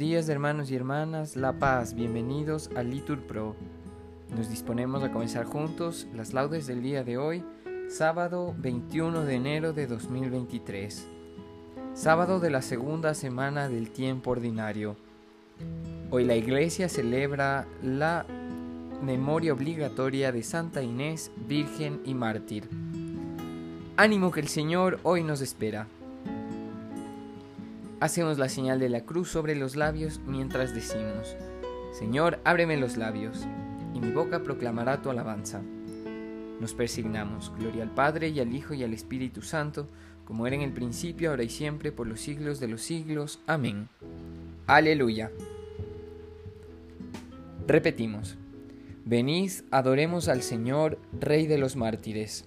días hermanos y hermanas, La Paz, bienvenidos a Litur Pro. Nos disponemos a comenzar juntos las laudes del día de hoy, sábado 21 de enero de 2023, sábado de la segunda semana del tiempo ordinario. Hoy la iglesia celebra la memoria obligatoria de Santa Inés, Virgen y Mártir. Ánimo que el Señor hoy nos espera. Hacemos la señal de la cruz sobre los labios mientras decimos, Señor, ábreme los labios, y mi boca proclamará tu alabanza. Nos persignamos, gloria al Padre y al Hijo y al Espíritu Santo, como era en el principio, ahora y siempre, por los siglos de los siglos. Amén. Aleluya. Repetimos, venid, adoremos al Señor, Rey de los mártires.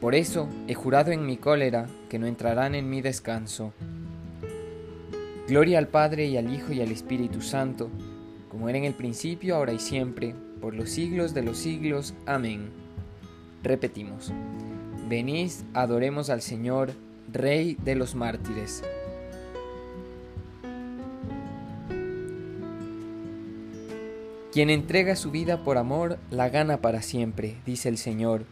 por eso he jurado en mi cólera que no entrarán en mi descanso. Gloria al Padre y al Hijo y al Espíritu Santo, como era en el principio, ahora y siempre, por los siglos de los siglos. Amén. Repetimos. Venid, adoremos al Señor, Rey de los mártires. Quien entrega su vida por amor, la gana para siempre, dice el Señor.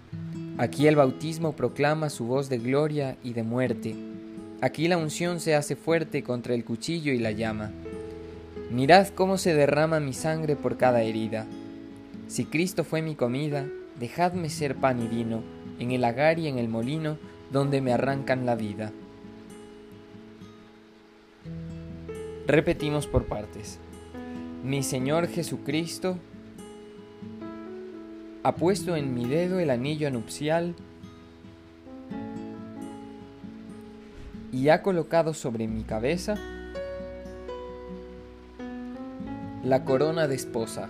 Aquí el bautismo proclama su voz de gloria y de muerte. Aquí la unción se hace fuerte contra el cuchillo y la llama. Mirad cómo se derrama mi sangre por cada herida. Si Cristo fue mi comida, dejadme ser pan y vino, en el lagar y en el molino, donde me arrancan la vida. Repetimos por partes. Mi Señor Jesucristo, ha puesto en mi dedo el anillo nupcial y ha colocado sobre mi cabeza la corona de esposa.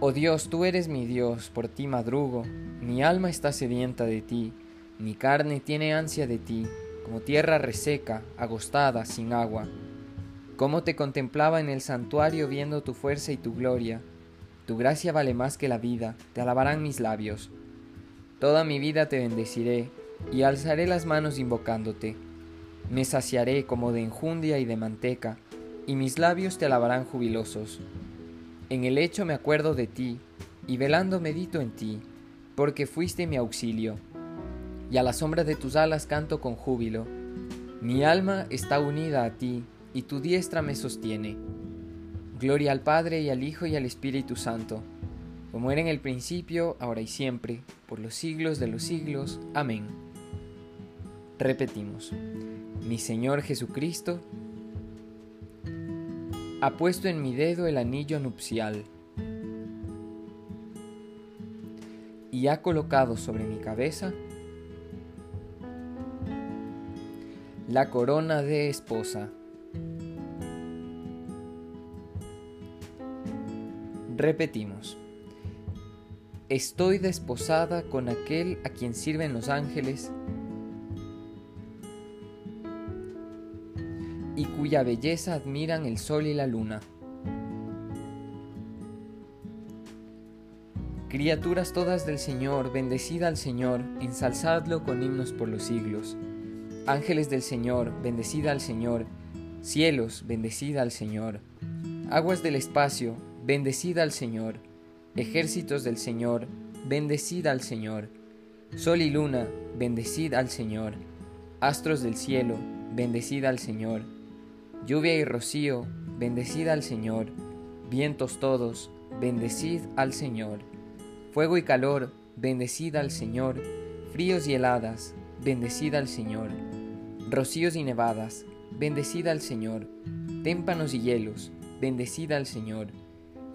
Oh Dios, tú eres mi Dios, por ti madrugo, mi alma está sedienta de ti, mi carne tiene ansia de ti, como tierra reseca, agostada, sin agua. Cómo te contemplaba en el santuario viendo tu fuerza y tu gloria, tu gracia vale más que la vida, te alabarán mis labios. Toda mi vida te bendeciré, y alzaré las manos invocándote. Me saciaré como de enjundia y de manteca, y mis labios te alabarán jubilosos. En el hecho me acuerdo de ti, y velando medito en ti, porque fuiste mi auxilio. Y a la sombra de tus alas canto con júbilo. Mi alma está unida a ti, y tu diestra me sostiene. Gloria al Padre y al Hijo y al Espíritu Santo, como era en el principio, ahora y siempre, por los siglos de los siglos. Amén. Repetimos, mi Señor Jesucristo ha puesto en mi dedo el anillo nupcial y ha colocado sobre mi cabeza la corona de esposa. Repetimos. Estoy desposada con aquel a quien sirven los ángeles y cuya belleza admiran el sol y la luna. Criaturas todas del Señor, bendecida al Señor, ensalzadlo con himnos por los siglos. Ángeles del Señor, bendecida al Señor. Cielos, bendecida al Señor. Aguas del espacio, bendecida al Señor. Ejércitos del Señor, bendecida al Señor. Sol y luna, bendecida al Señor. Astros del cielo, bendecida al Señor. Lluvia y rocío, bendecid al Señor. Vientos todos, bendecid al Señor. Fuego y calor, bendecid al Señor. Fríos y heladas, bendecid al Señor. Rocíos y nevadas, bendecid al Señor. Témpanos y hielos, bendecid al Señor.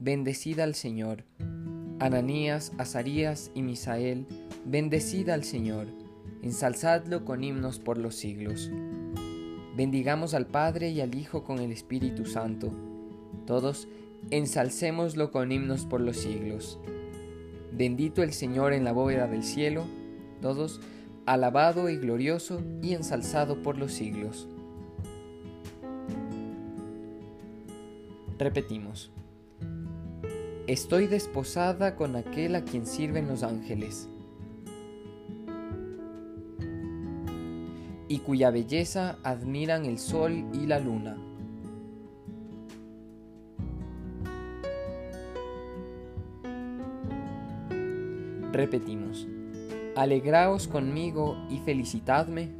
bendecid al Señor. Ananías, Azarías y Misael, bendecid al Señor. Ensalzadlo con himnos por los siglos. Bendigamos al Padre y al Hijo con el Espíritu Santo. Todos ensalcémoslo con himnos por los siglos. Bendito el Señor en la bóveda del cielo, todos, alabado y glorioso y ensalzado por los siglos. Repetimos. Estoy desposada con aquel a quien sirven los ángeles, y cuya belleza admiran el sol y la luna. Repetimos, alegraos conmigo y felicitadme,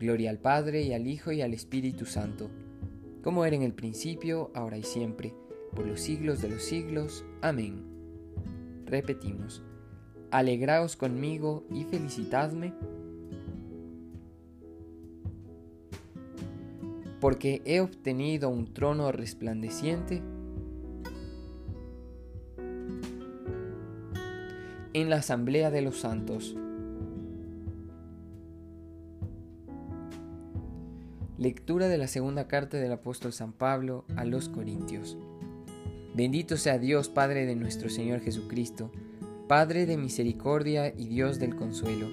Gloria al Padre y al Hijo y al Espíritu Santo, como era en el principio, ahora y siempre, por los siglos de los siglos. Amén. Repetimos, alegraos conmigo y felicitadme, porque he obtenido un trono resplandeciente en la asamblea de los santos. Lectura de la segunda carta del apóstol San Pablo a los Corintios. Bendito sea Dios Padre de nuestro Señor Jesucristo, Padre de misericordia y Dios del consuelo.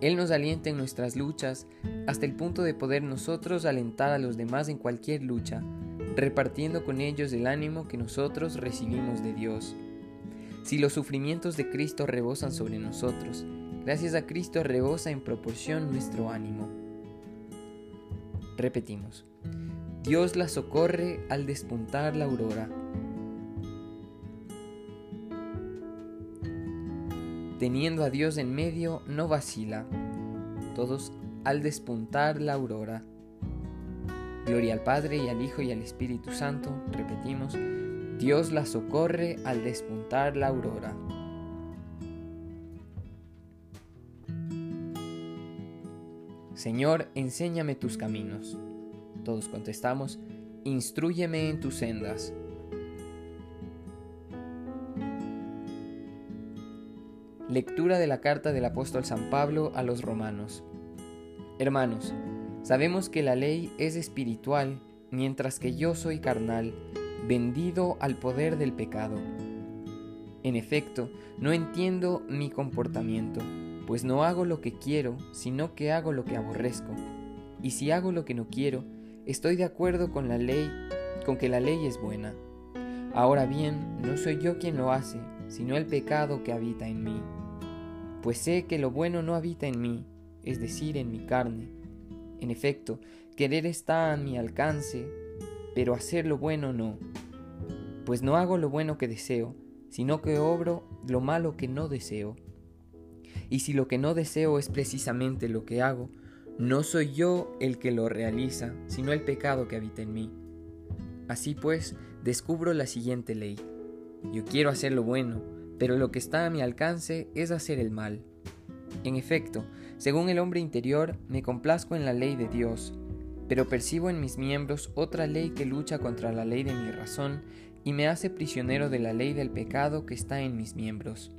Él nos alienta en nuestras luchas hasta el punto de poder nosotros alentar a los demás en cualquier lucha, repartiendo con ellos el ánimo que nosotros recibimos de Dios. Si los sufrimientos de Cristo rebosan sobre nosotros, gracias a Cristo rebosa en proporción nuestro ánimo. Repetimos, Dios la socorre al despuntar la aurora. Teniendo a Dios en medio, no vacila. Todos al despuntar la aurora. Gloria al Padre y al Hijo y al Espíritu Santo, repetimos, Dios la socorre al despuntar la aurora. Señor, enséñame tus caminos. Todos contestamos, instruyeme en tus sendas. Lectura de la carta del apóstol San Pablo a los romanos. Hermanos, sabemos que la ley es espiritual, mientras que yo soy carnal vendido al poder del pecado. En efecto, no entiendo mi comportamiento, pues no hago lo que quiero, sino que hago lo que aborrezco. Y si hago lo que no quiero, estoy de acuerdo con la ley, con que la ley es buena. Ahora bien, no soy yo quien lo hace, sino el pecado que habita en mí. Pues sé que lo bueno no habita en mí, es decir, en mi carne. En efecto, querer está a mi alcance, pero hacer lo bueno no. Pues no hago lo bueno que deseo, sino que obro lo malo que no deseo. Y si lo que no deseo es precisamente lo que hago, no soy yo el que lo realiza, sino el pecado que habita en mí. Así pues, descubro la siguiente ley. Yo quiero hacer lo bueno, pero lo que está a mi alcance es hacer el mal. En efecto, según el hombre interior, me complazco en la ley de Dios, pero percibo en mis miembros otra ley que lucha contra la ley de mi razón y me hace prisionero de la ley del pecado que está en mis miembros.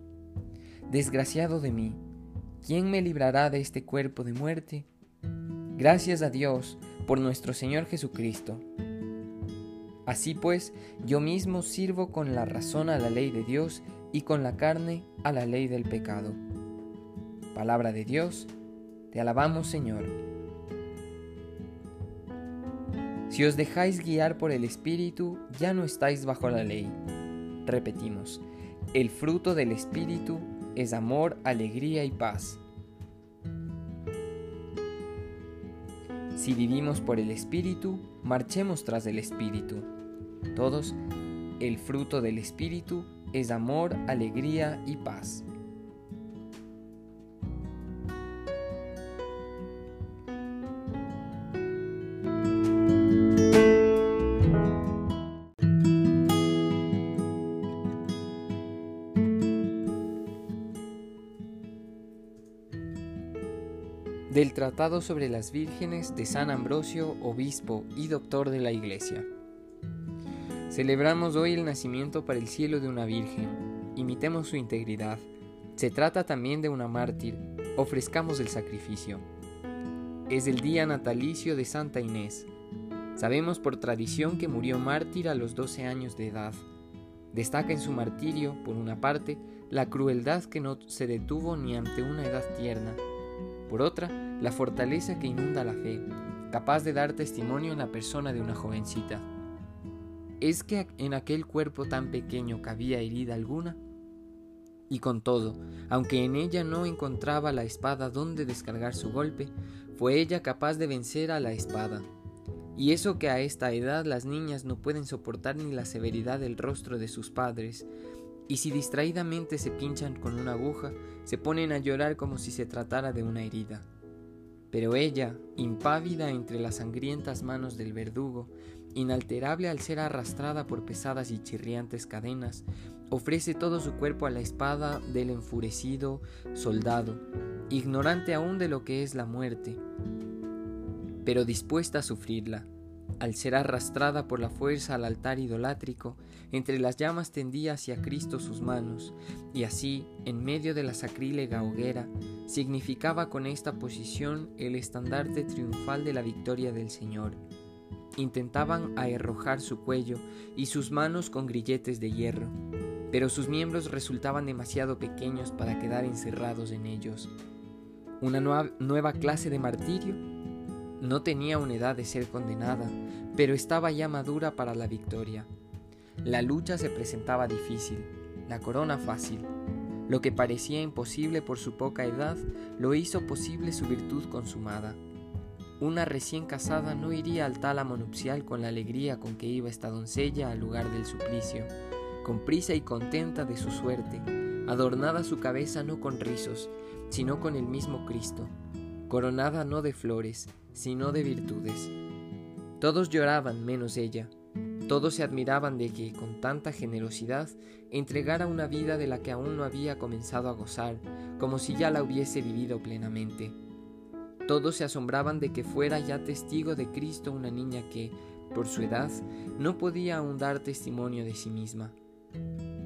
Desgraciado de mí, ¿quién me librará de este cuerpo de muerte? Gracias a Dios por nuestro Señor Jesucristo. Así pues, yo mismo sirvo con la razón a la ley de Dios y con la carne a la ley del pecado. Palabra de Dios, te alabamos Señor. Si os dejáis guiar por el Espíritu, ya no estáis bajo la ley. Repetimos, el fruto del Espíritu es amor, alegría y paz. Si vivimos por el Espíritu, marchemos tras el Espíritu. Todos, el fruto del Espíritu es amor, alegría y paz. Del Tratado sobre las Vírgenes de San Ambrosio, obispo y doctor de la Iglesia. Celebramos hoy el nacimiento para el cielo de una Virgen. Imitemos su integridad. Se trata también de una mártir. Ofrezcamos el sacrificio. Es el día natalicio de Santa Inés. Sabemos por tradición que murió mártir a los 12 años de edad. Destaca en su martirio, por una parte, la crueldad que no se detuvo ni ante una edad tierna. Por otra, la fortaleza que inunda la fe, capaz de dar testimonio en la persona de una jovencita. ¿Es que en aquel cuerpo tan pequeño cabía herida alguna? Y con todo, aunque en ella no encontraba la espada donde descargar su golpe, fue ella capaz de vencer a la espada. Y eso que a esta edad las niñas no pueden soportar ni la severidad del rostro de sus padres, y si distraídamente se pinchan con una aguja, se ponen a llorar como si se tratara de una herida. Pero ella, impávida entre las sangrientas manos del verdugo, inalterable al ser arrastrada por pesadas y chirriantes cadenas, ofrece todo su cuerpo a la espada del enfurecido soldado, ignorante aún de lo que es la muerte, pero dispuesta a sufrirla. Al ser arrastrada por la fuerza al altar idolátrico, entre las llamas tendía hacia Cristo sus manos, y así, en medio de la sacrílega hoguera, significaba con esta posición el estandarte triunfal de la victoria del Señor. Intentaban arrojar su cuello y sus manos con grilletes de hierro, pero sus miembros resultaban demasiado pequeños para quedar encerrados en ellos. Una nueva clase de martirio no tenía una edad de ser condenada, pero estaba ya madura para la victoria. La lucha se presentaba difícil, la corona fácil. Lo que parecía imposible por su poca edad, lo hizo posible su virtud consumada. Una recién casada no iría al tálamo nupcial con la alegría con que iba esta doncella al lugar del suplicio, con prisa y contenta de su suerte, adornada su cabeza no con rizos, sino con el mismo Cristo, coronada no de flores, sino de virtudes. Todos lloraban menos ella, todos se admiraban de que, con tanta generosidad, entregara una vida de la que aún no había comenzado a gozar, como si ya la hubiese vivido plenamente. Todos se asombraban de que fuera ya testigo de Cristo una niña que, por su edad, no podía aún dar testimonio de sí misma.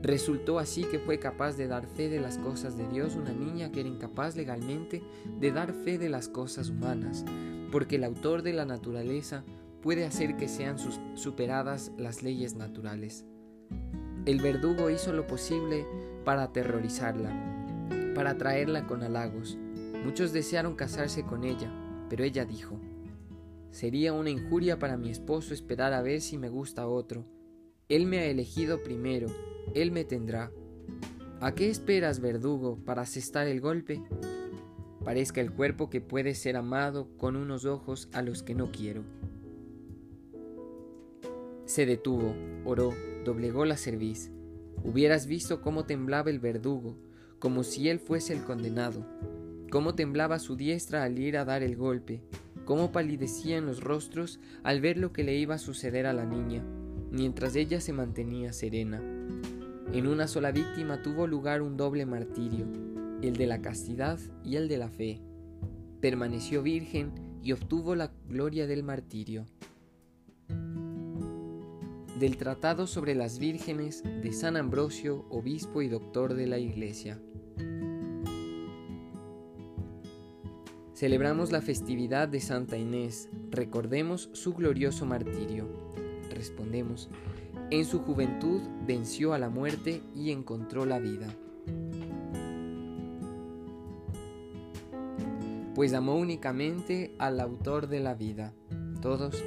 Resultó así que fue capaz de dar fe de las cosas de Dios una niña que era incapaz legalmente de dar fe de las cosas humanas, porque el autor de la naturaleza puede hacer que sean superadas las leyes naturales. El verdugo hizo lo posible para aterrorizarla, para atraerla con halagos. Muchos desearon casarse con ella, pero ella dijo, Sería una injuria para mi esposo esperar a ver si me gusta otro. Él me ha elegido primero, él me tendrá. ¿A qué esperas, verdugo, para asestar el golpe? Parezca el cuerpo que puede ser amado con unos ojos a los que no quiero. Se detuvo, oró, doblegó la cerviz. Hubieras visto cómo temblaba el verdugo, como si él fuese el condenado, cómo temblaba su diestra al ir a dar el golpe, cómo palidecían los rostros al ver lo que le iba a suceder a la niña, mientras ella se mantenía serena. En una sola víctima tuvo lugar un doble martirio, el de la castidad y el de la fe. Permaneció virgen y obtuvo la gloria del martirio. Del Tratado sobre las Vírgenes de San Ambrosio, obispo y doctor de la Iglesia. Celebramos la festividad de Santa Inés, recordemos su glorioso martirio. Respondemos, en su juventud venció a la muerte y encontró la vida. Pues amó únicamente al autor de la vida. Todos,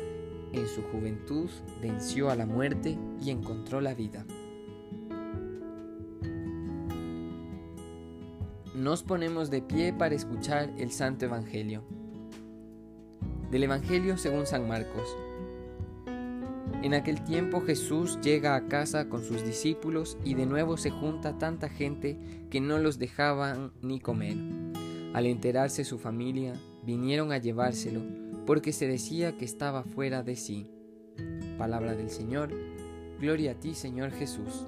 en su juventud venció a la muerte y encontró la vida. nos ponemos de pie para escuchar el Santo Evangelio. Del Evangelio según San Marcos. En aquel tiempo Jesús llega a casa con sus discípulos y de nuevo se junta tanta gente que no los dejaban ni comer. Al enterarse su familia, vinieron a llevárselo porque se decía que estaba fuera de sí. Palabra del Señor. Gloria a ti, Señor Jesús.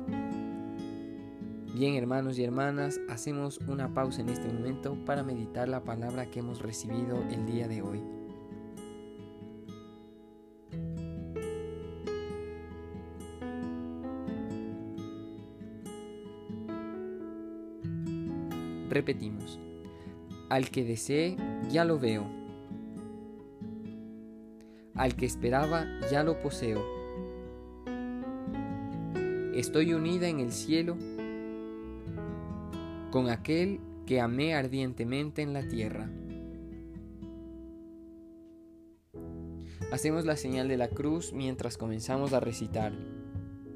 Bien, hermanos y hermanas, hacemos una pausa en este momento para meditar la palabra que hemos recibido el día de hoy. Repetimos, al que desee, ya lo veo. Al que esperaba, ya lo poseo. Estoy unida en el cielo con aquel que amé ardientemente en la tierra. Hacemos la señal de la cruz mientras comenzamos a recitar.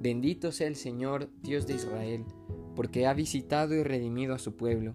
Bendito sea el Señor, Dios de Israel, porque ha visitado y redimido a su pueblo,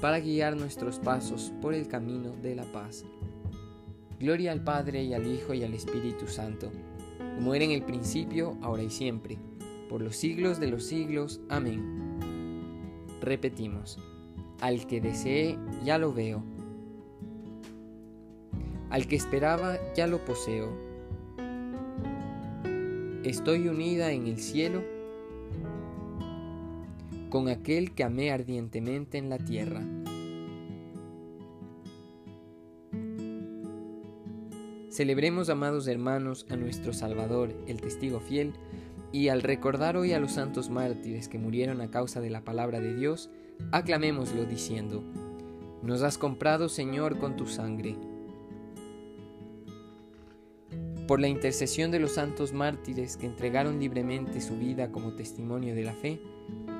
para guiar nuestros pasos por el camino de la paz. Gloria al Padre y al Hijo y al Espíritu Santo, como era en el principio, ahora y siempre por los siglos de los siglos. Amén. Repetimos, al que desee, ya lo veo. Al que esperaba, ya lo poseo. Estoy unida en el cielo con aquel que amé ardientemente en la tierra. Celebremos, amados hermanos, a nuestro Salvador, el testigo fiel, y al recordar hoy a los santos mártires que murieron a causa de la palabra de Dios, aclamémoslo diciendo, Nos has comprado, Señor, con tu sangre. Por la intercesión de los santos mártires que entregaron libremente su vida como testimonio de la fe,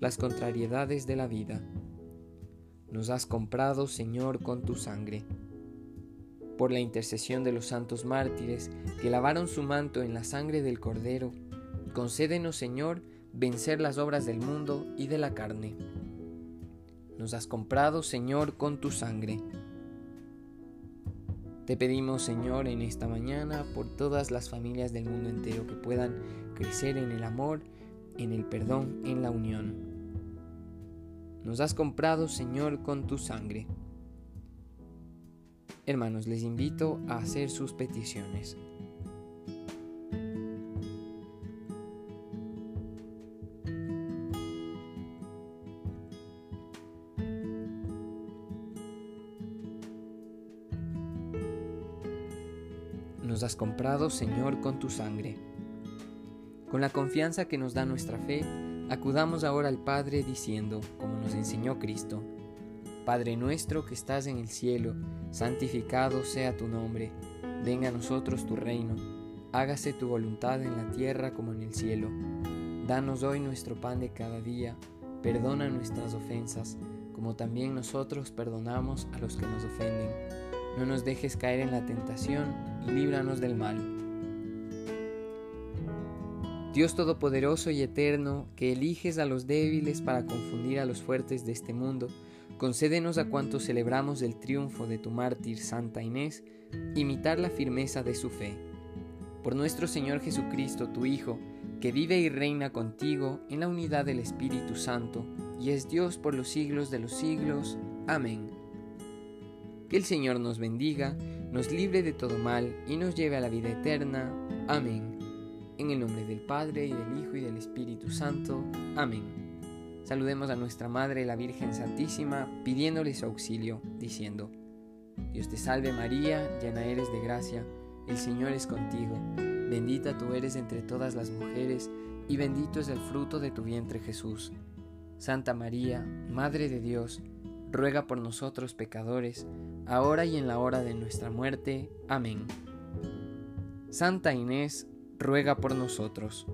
las contrariedades de la vida. Nos has comprado, Señor, con tu sangre. Por la intercesión de los santos mártires que lavaron su manto en la sangre del Cordero, concédenos, Señor, vencer las obras del mundo y de la carne. Nos has comprado, Señor, con tu sangre. Te pedimos, Señor, en esta mañana por todas las familias del mundo entero que puedan crecer en el amor, en el perdón, en la unión. Nos has comprado, Señor, con tu sangre. Hermanos, les invito a hacer sus peticiones. nos has comprado, Señor, con tu sangre. Con la confianza que nos da nuestra fe, acudamos ahora al Padre diciendo, como nos enseñó Cristo, Padre nuestro que estás en el cielo, santificado sea tu nombre, venga a nosotros tu reino, hágase tu voluntad en la tierra como en el cielo. Danos hoy nuestro pan de cada día, perdona nuestras ofensas, como también nosotros perdonamos a los que nos ofenden no nos dejes caer en la tentación y líbranos del mal. Dios Todopoderoso y Eterno, que eliges a los débiles para confundir a los fuertes de este mundo, concédenos a cuantos celebramos el triunfo de tu mártir Santa Inés, imitar la firmeza de su fe. Por nuestro Señor Jesucristo, tu Hijo, que vive y reina contigo en la unidad del Espíritu Santo, y es Dios por los siglos de los siglos. Amén. Que el Señor nos bendiga, nos libre de todo mal y nos lleve a la vida eterna. Amén. En el nombre del Padre y del Hijo y del Espíritu Santo. Amén. Saludemos a nuestra Madre, la Virgen Santísima, pidiéndole su auxilio, diciendo, Dios te salve María, llena eres de gracia, el Señor es contigo, bendita tú eres entre todas las mujeres, y bendito es el fruto de tu vientre Jesús. Santa María, Madre de Dios, ruega por nosotros pecadores, ahora y en la hora de nuestra muerte. Amén. Santa Inés, ruega por nosotros.